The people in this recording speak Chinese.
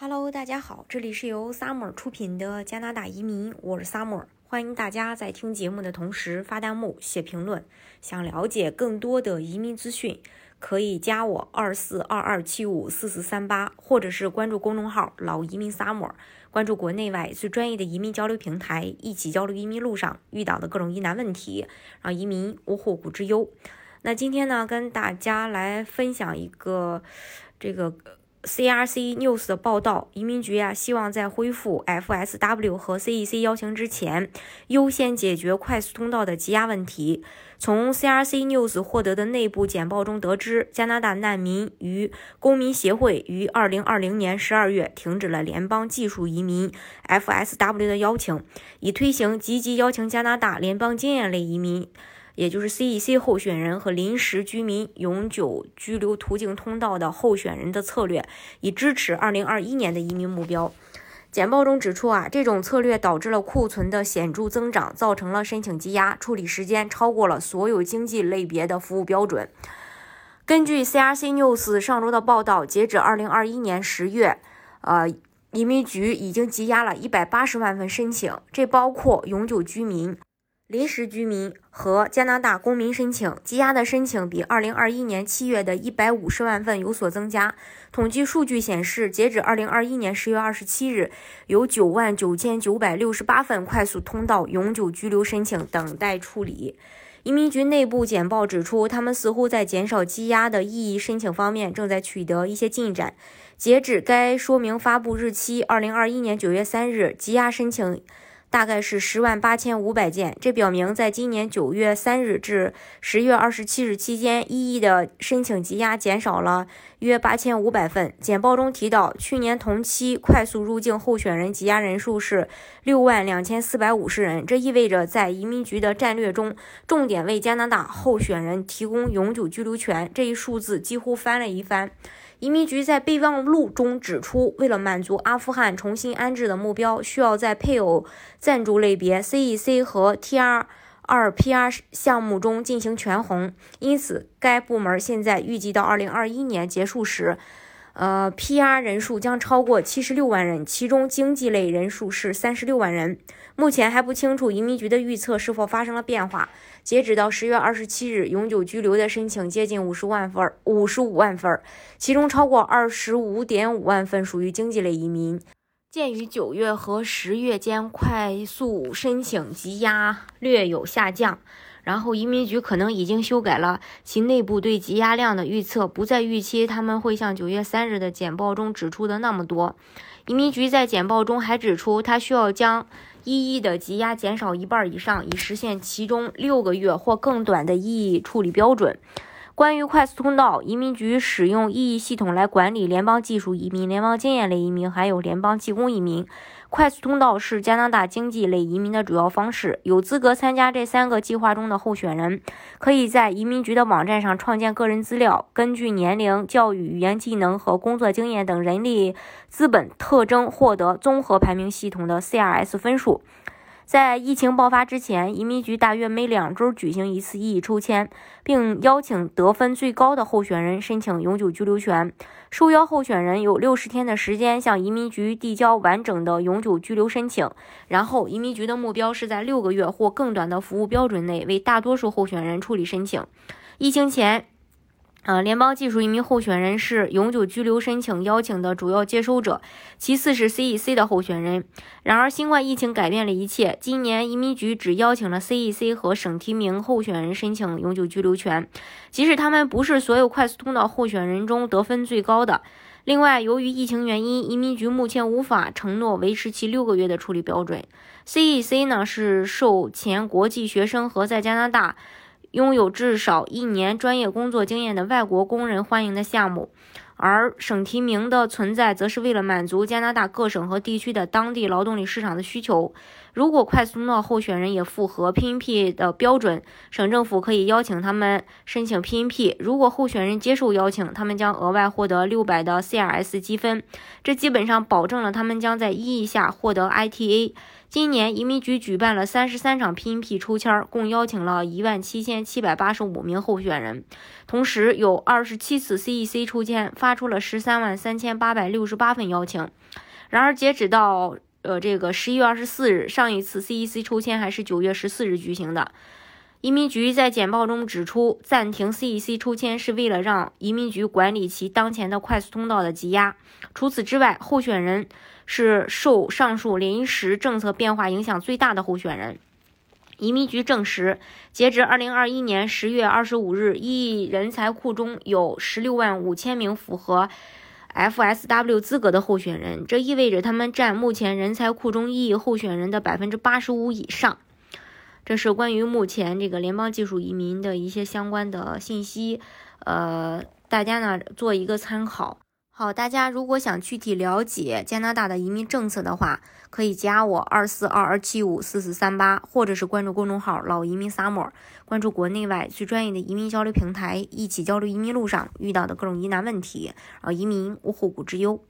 Hello，大家好，这里是由 Summer 出品的加拿大移民，我是 Summer，欢迎大家在听节目的同时发弹幕、写评论。想了解更多的移民资讯，可以加我二四二二七五四四三八，或者是关注公众号“老移民 Summer”，关注国内外最专业的移民交流平台，一起交流移民路上遇到的各种疑难问题，让移民无后顾之忧。那今天呢，跟大家来分享一个这个 CRC News 的报道，移民局啊希望在恢复 FSW 和 CEC 邀请之前，优先解决快速通道的积压问题。从 CRC News 获得的内部简报中得知，加拿大难民与公民协会于2020年12月停止了联邦技术移民 FSW 的邀请，以推行积极邀请加拿大联邦经验类移民。也就是 CEC 候选人和临时居民永久居留途径通道的候选人的策略，以支持2021年的移民目标。简报中指出啊，这种策略导致了库存的显著增长，造成了申请积压，处理时间超过了所有经济类别的服务标准。根据 CRC News 上周的报道，截止2021年10月，呃，移民局已经积压了180万份申请，这包括永久居民。临时居民和加拿大公民申请积压的申请比2021年7月的150万份有所增加。统计数据显示，截止2021年10月27日，有9万9968份快速通道永久居留申请等待处理。移民局内部简报指出，他们似乎在减少积压的异议申请方面正在取得一些进展。截止该说明发布日期2021年9月3日，积压申请。大概是十万八千五百件，这表明在今年九月三日至十月二十七日期间，异议的申请积压减少了约八千五百份。简报中提到，去年同期快速入境候选人积压人数是六万两千四百五十人，这意味着在移民局的战略中，重点为加拿大候选人提供永久居留权，这一数字几乎翻了一番。移民局在备忘录中指出，为了满足阿富汗重新安置的目标，需要在配偶赞助类别 CEC 和 TR 二 PR 项目中进行权衡。因此，该部门现在预计到2021年结束时，呃，PR 人数将超过七十六万人，其中经济类人数是三十六万人。目前还不清楚移民局的预测是否发生了变化。截止到十月二十七日，永久居留的申请接近五十万份，五十五万份，其中超过二十五点五万份属于经济类移民。鉴于九月和十月间快速申请积压略有下降，然后移民局可能已经修改了其内部对积压量的预测，不再预期他们会像九月三日的简报中指出的那么多。移民局在简报中还指出，他需要将。一亿的积压减少一半以上，以实现其中六个月或更短的异议处理标准。关于快速通道，移民局使用异议系统来管理联邦技术移民、联邦经验类移民，还有联邦技工移民。快速通道是加拿大经济类移民的主要方式。有资格参加这三个计划中的候选人，可以在移民局的网站上创建个人资料，根据年龄、教育、语言技能和工作经验等人力资本特征获得综合排名系统的 CRS 分数。在疫情爆发之前，移民局大约每两周举行一次异议抽签，并邀请得分最高的候选人申请永久居留权。受邀候选人有六十天的时间向移民局递交完整的永久居留申请。然后，移民局的目标是在六个月或更短的服务标准内为大多数候选人处理申请。疫情前。呃，联邦技术移民候选人是永久居留申请邀请的主要接收者，其次是 CEC 的候选人。然而，新冠疫情改变了一切。今年移民局只邀请了 CEC 和省提名候选人申请永久居留权，即使他们不是所有快速通道候选人中得分最高的。另外，由于疫情原因，移民局目前无法承诺维持其六个月的处理标准。CEC 呢是受前国际学生和在加拿大。拥有至少一年专业工作经验的外国工人欢迎的项目，而省提名的存在则是为了满足加拿大各省和地区的当地劳动力市场的需求。如果快速通道候选人也符合 PNP 的标准，省政府可以邀请他们申请 PNP。如果候选人接受邀请，他们将额外获得六百的 CRS 积分，这基本上保证了他们将在一亿下获得 ITA。今年移民局举办了三十三场 PNP 抽签，共邀请了一万七千七百八十五名候选人，同时有二十七次 CEC 抽签，发出了十三万三千八百六十八份邀请。然而，截止到呃，这个十一月二十四日，上一次 CEC 抽签还是九月十四日举行的。移民局在简报中指出，暂停 CEC 抽签是为了让移民局管理其当前的快速通道的积压。除此之外，候选人是受上述临时政策变化影响最大的候选人。移民局证实，截至二零二一年十月二十五日，一人才库中有十六万五千名符合。FSW 资格的候选人，这意味着他们占目前人才库中异议候选人的百分之八十五以上。这是关于目前这个联邦技术移民的一些相关的信息，呃，大家呢做一个参考。好，大家如果想具体了解加拿大的移民政策的话，可以加我二四二二七五四四三八，或者是关注公众号“老移民 summer”，关注国内外最专业的移民交流平台，一起交流移民路上遇到的各种疑难问题，啊移民无后顾之忧。